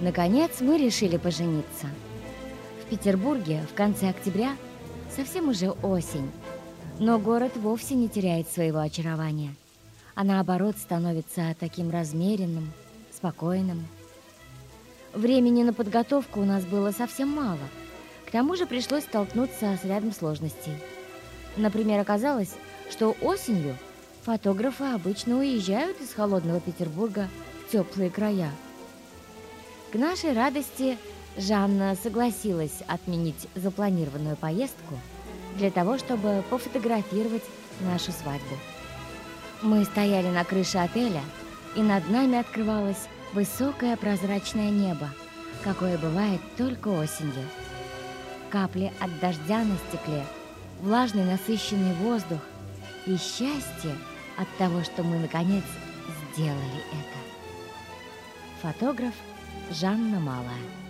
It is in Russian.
Наконец мы решили пожениться. В Петербурге в конце октября совсем уже осень, но город вовсе не теряет своего очарования, а наоборот становится таким размеренным, спокойным. Времени на подготовку у нас было совсем мало. К тому же пришлось столкнуться с рядом сложностей. Например, оказалось, что осенью фотографы обычно уезжают из холодного Петербурга в теплые края. К нашей радости Жанна согласилась отменить запланированную поездку для того, чтобы пофотографировать нашу свадьбу. Мы стояли на крыше отеля, и над нами открывалось высокое прозрачное небо, какое бывает только осенью. Капли от дождя на стекле, влажный насыщенный воздух и счастье от того, что мы наконец сделали это. Фотограф Жанна Малая